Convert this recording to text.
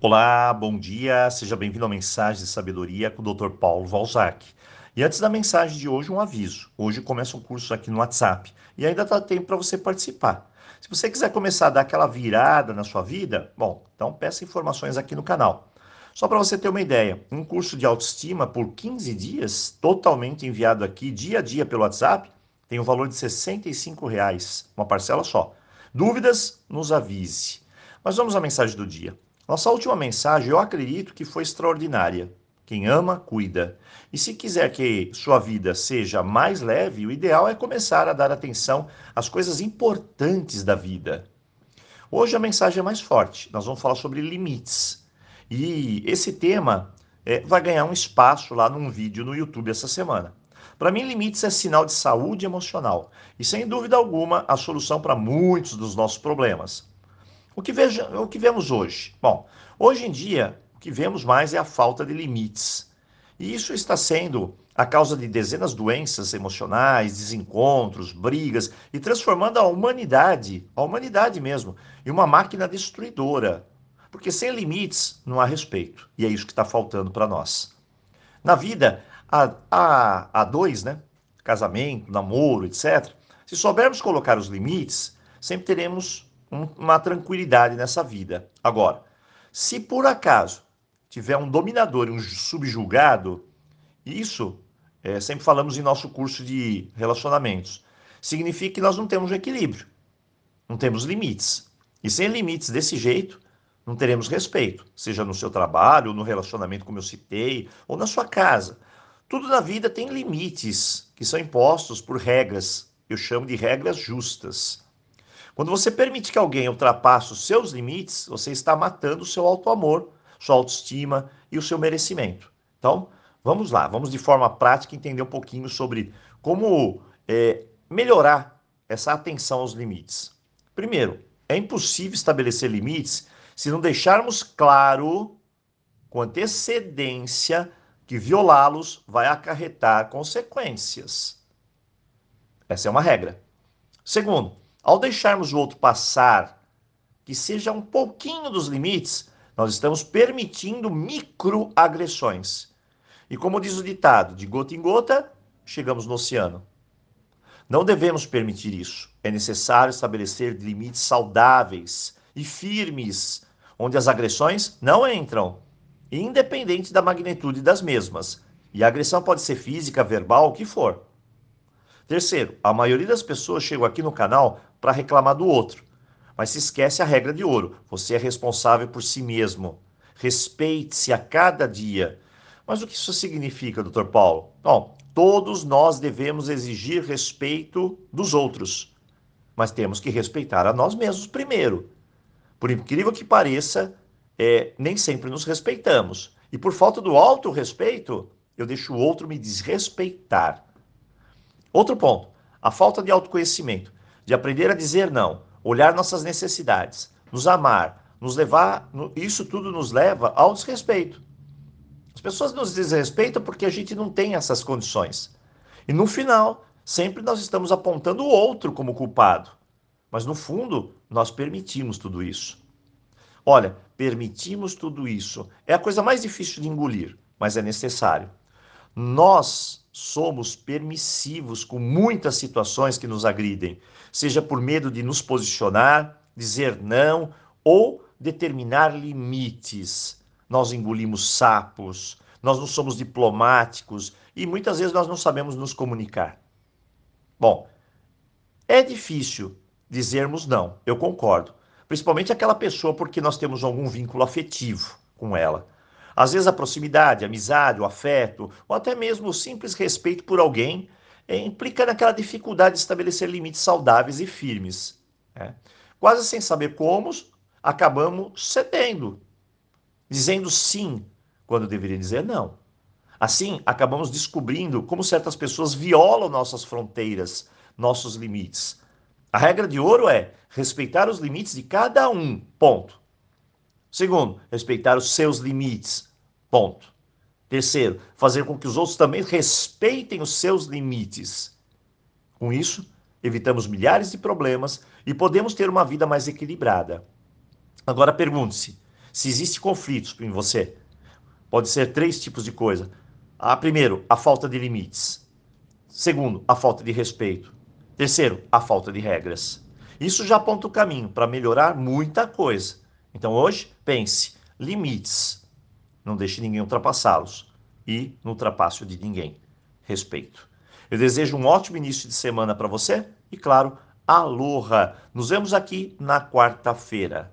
Olá, bom dia, seja bem-vindo à Mensagem de Sabedoria com o Dr. Paulo Valzac. E antes da mensagem de hoje, um aviso. Hoje começa um curso aqui no WhatsApp e ainda dá tempo para você participar. Se você quiser começar a dar aquela virada na sua vida, bom, então peça informações aqui no canal. Só para você ter uma ideia, um curso de autoestima por 15 dias, totalmente enviado aqui dia a dia pelo WhatsApp, tem um valor de 65 reais, uma parcela só. Dúvidas? Nos avise. Mas vamos à mensagem do dia. Nossa última mensagem, eu acredito que foi extraordinária. Quem ama, cuida. E se quiser que sua vida seja mais leve, o ideal é começar a dar atenção às coisas importantes da vida. Hoje a mensagem é mais forte. Nós vamos falar sobre limites. E esse tema é, vai ganhar um espaço lá num vídeo no YouTube essa semana. Para mim, limites é sinal de saúde emocional e, sem dúvida alguma, a solução para muitos dos nossos problemas. O que, veja, o que vemos hoje? Bom, hoje em dia, o que vemos mais é a falta de limites. E isso está sendo a causa de dezenas de doenças emocionais, desencontros, brigas e transformando a humanidade, a humanidade mesmo, em uma máquina destruidora. Porque sem limites não há respeito. E é isso que está faltando para nós. Na vida, há, há, há dois, né? Casamento, namoro, etc. Se soubermos colocar os limites, sempre teremos uma tranquilidade nessa vida. Agora, se por acaso tiver um dominador e um subjugado, isso, é, sempre falamos em nosso curso de relacionamentos, significa que nós não temos equilíbrio, não temos limites. E sem limites desse jeito, não teremos respeito, seja no seu trabalho, no relacionamento, como eu citei, ou na sua casa. Tudo na vida tem limites que são impostos por regras, eu chamo de regras justas. Quando você permite que alguém ultrapasse os seus limites, você está matando o seu auto-amor, sua autoestima e o seu merecimento. Então, vamos lá, vamos de forma prática entender um pouquinho sobre como é, melhorar essa atenção aos limites. Primeiro, é impossível estabelecer limites se não deixarmos claro, com antecedência, que violá-los vai acarretar consequências. Essa é uma regra. Segundo, ao deixarmos o outro passar, que seja um pouquinho dos limites, nós estamos permitindo microagressões. E como diz o ditado, de gota em gota, chegamos no oceano. Não devemos permitir isso. É necessário estabelecer limites saudáveis e firmes, onde as agressões não entram, independente da magnitude das mesmas. E a agressão pode ser física, verbal, o que for. Terceiro, a maioria das pessoas chegam aqui no canal para reclamar do outro, mas se esquece a regra de ouro: você é responsável por si mesmo. Respeite-se a cada dia. Mas o que isso significa, doutor Paulo? Bom, todos nós devemos exigir respeito dos outros, mas temos que respeitar a nós mesmos primeiro. Por incrível que pareça, é, nem sempre nos respeitamos. E por falta do auto-respeito, eu deixo o outro me desrespeitar. Outro ponto, a falta de autoconhecimento, de aprender a dizer não, olhar nossas necessidades, nos amar, nos levar, isso tudo nos leva ao desrespeito. As pessoas nos desrespeitam porque a gente não tem essas condições. E no final, sempre nós estamos apontando o outro como culpado. Mas no fundo, nós permitimos tudo isso. Olha, permitimos tudo isso. É a coisa mais difícil de engolir, mas é necessário. Nós somos permissivos com muitas situações que nos agridem, seja por medo de nos posicionar, dizer não ou determinar limites. Nós engolimos sapos, nós não somos diplomáticos e muitas vezes nós não sabemos nos comunicar. Bom, é difícil dizermos não, eu concordo. Principalmente aquela pessoa porque nós temos algum vínculo afetivo com ela. Às vezes a proximidade, a amizade, o afeto, ou até mesmo o simples respeito por alguém é, implica naquela dificuldade de estabelecer limites saudáveis e firmes. Né? Quase sem saber como, acabamos cedendo, dizendo sim quando deveria dizer não. Assim, acabamos descobrindo como certas pessoas violam nossas fronteiras, nossos limites. A regra de ouro é respeitar os limites de cada um. Ponto. Segundo, respeitar os seus limites. Ponto. Terceiro, fazer com que os outros também respeitem os seus limites. Com isso, evitamos milhares de problemas e podemos ter uma vida mais equilibrada. Agora pergunte-se: Se existe conflitos em você, pode ser três tipos de coisa. Ah, primeiro, a falta de limites. Segundo, a falta de respeito. Terceiro, a falta de regras. Isso já aponta o caminho para melhorar muita coisa. Então hoje, pense: limites. Não deixe ninguém ultrapassá-los. E no ultrapasso de ninguém. Respeito. Eu desejo um ótimo início de semana para você e, claro, aloha! Nos vemos aqui na quarta-feira.